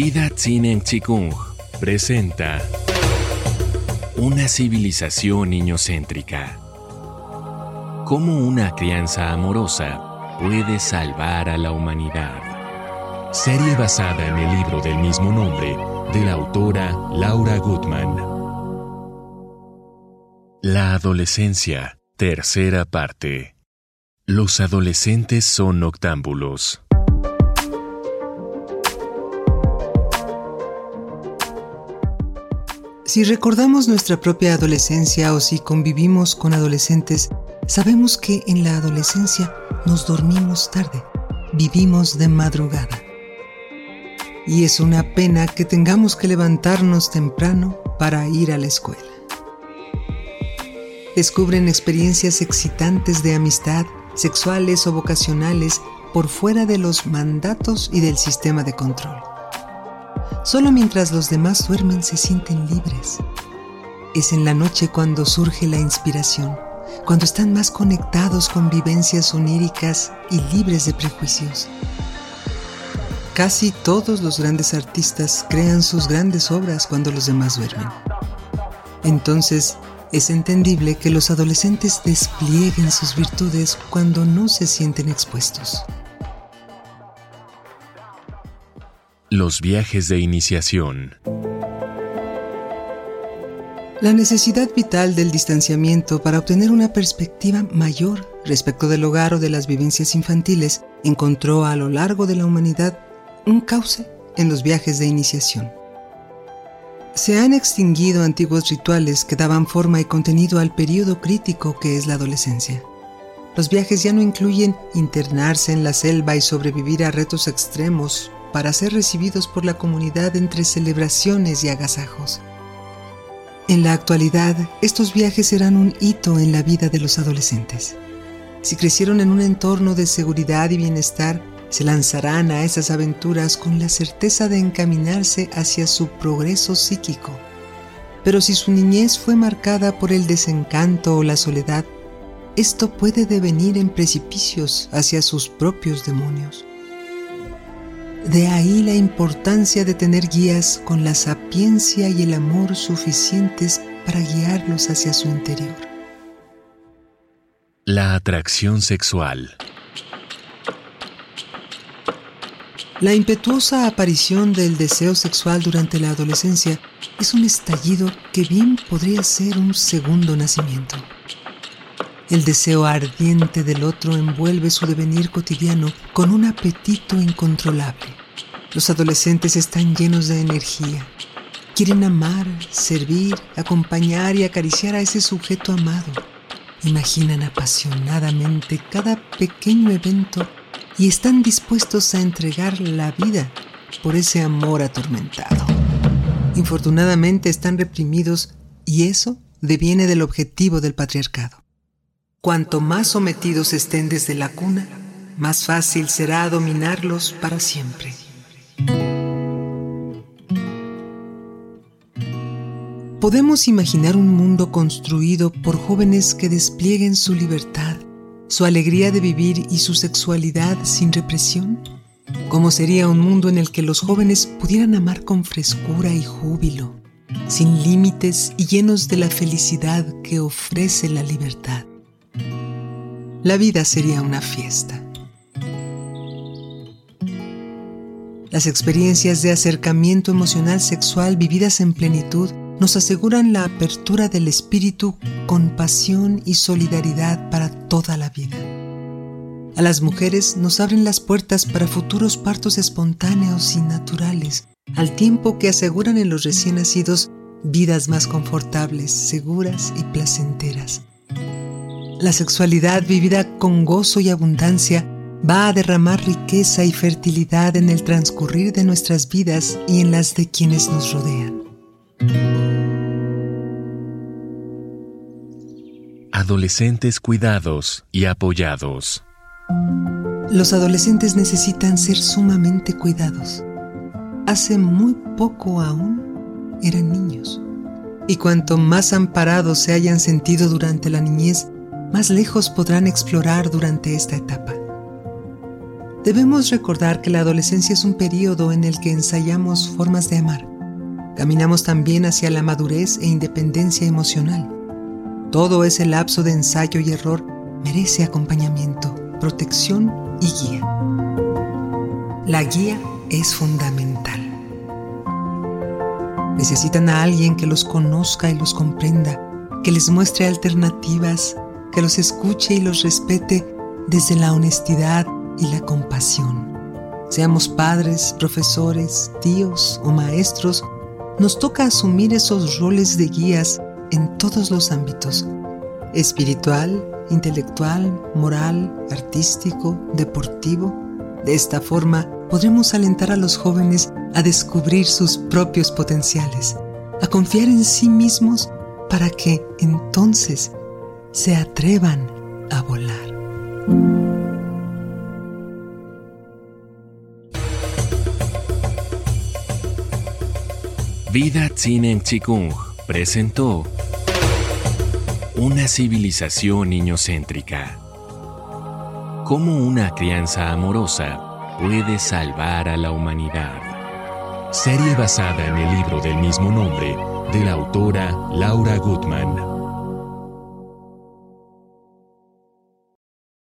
Vida Tsinen Chikung presenta Una civilización niñocéntrica. Cómo una crianza amorosa puede salvar a la humanidad. Serie basada en el libro del mismo nombre de la autora Laura Gutman. La adolescencia, tercera parte. Los adolescentes son noctámbulos. Si recordamos nuestra propia adolescencia o si convivimos con adolescentes, sabemos que en la adolescencia nos dormimos tarde, vivimos de madrugada. Y es una pena que tengamos que levantarnos temprano para ir a la escuela. Descubren experiencias excitantes de amistad, sexuales o vocacionales por fuera de los mandatos y del sistema de control. Solo mientras los demás duermen se sienten libres. Es en la noche cuando surge la inspiración, cuando están más conectados con vivencias oníricas y libres de prejuicios. Casi todos los grandes artistas crean sus grandes obras cuando los demás duermen. Entonces, es entendible que los adolescentes desplieguen sus virtudes cuando no se sienten expuestos. Los viajes de iniciación. La necesidad vital del distanciamiento para obtener una perspectiva mayor respecto del hogar o de las vivencias infantiles encontró a lo largo de la humanidad un cauce en los viajes de iniciación. Se han extinguido antiguos rituales que daban forma y contenido al periodo crítico que es la adolescencia. Los viajes ya no incluyen internarse en la selva y sobrevivir a retos extremos para ser recibidos por la comunidad entre celebraciones y agasajos. En la actualidad, estos viajes serán un hito en la vida de los adolescentes. Si crecieron en un entorno de seguridad y bienestar, se lanzarán a esas aventuras con la certeza de encaminarse hacia su progreso psíquico. Pero si su niñez fue marcada por el desencanto o la soledad, esto puede devenir en precipicios hacia sus propios demonios. De ahí la importancia de tener guías con la sapiencia y el amor suficientes para guiarlos hacia su interior. La atracción sexual. La impetuosa aparición del deseo sexual durante la adolescencia es un estallido que bien podría ser un segundo nacimiento. El deseo ardiente del otro envuelve su devenir cotidiano con un apetito incontrolable. Los adolescentes están llenos de energía. Quieren amar, servir, acompañar y acariciar a ese sujeto amado. Imaginan apasionadamente cada pequeño evento y están dispuestos a entregar la vida por ese amor atormentado. Infortunadamente están reprimidos y eso deviene del objetivo del patriarcado. Cuanto más sometidos estén desde la cuna, más fácil será dominarlos para siempre. Podemos imaginar un mundo construido por jóvenes que desplieguen su libertad, su alegría de vivir y su sexualidad sin represión. ¿Cómo sería un mundo en el que los jóvenes pudieran amar con frescura y júbilo, sin límites y llenos de la felicidad que ofrece la libertad? La vida sería una fiesta. Las experiencias de acercamiento emocional sexual vividas en plenitud nos aseguran la apertura del espíritu con pasión y solidaridad para toda la vida. A las mujeres nos abren las puertas para futuros partos espontáneos y naturales, al tiempo que aseguran en los recién nacidos vidas más confortables, seguras y placenteras. La sexualidad vivida con gozo y abundancia va a derramar riqueza y fertilidad en el transcurrir de nuestras vidas y en las de quienes nos rodean. Adolescentes cuidados y apoyados. Los adolescentes necesitan ser sumamente cuidados. Hace muy poco aún eran niños. Y cuanto más amparados se hayan sentido durante la niñez, más lejos podrán explorar durante esta etapa. Debemos recordar que la adolescencia es un periodo en el que ensayamos formas de amar. Caminamos también hacia la madurez e independencia emocional. Todo ese lapso de ensayo y error merece acompañamiento, protección y guía. La guía es fundamental. Necesitan a alguien que los conozca y los comprenda, que les muestre alternativas, que los escuche y los respete desde la honestidad y la compasión. Seamos padres, profesores, tíos o maestros, nos toca asumir esos roles de guías en todos los ámbitos, espiritual, intelectual, moral, artístico, deportivo. De esta forma podremos alentar a los jóvenes a descubrir sus propios potenciales, a confiar en sí mismos para que entonces se atrevan a volar. Vida Tsinen Chikung presentó una civilización niñocéntrica. Cómo una crianza amorosa puede salvar a la humanidad. Serie basada en el libro del mismo nombre de la autora Laura Gutman.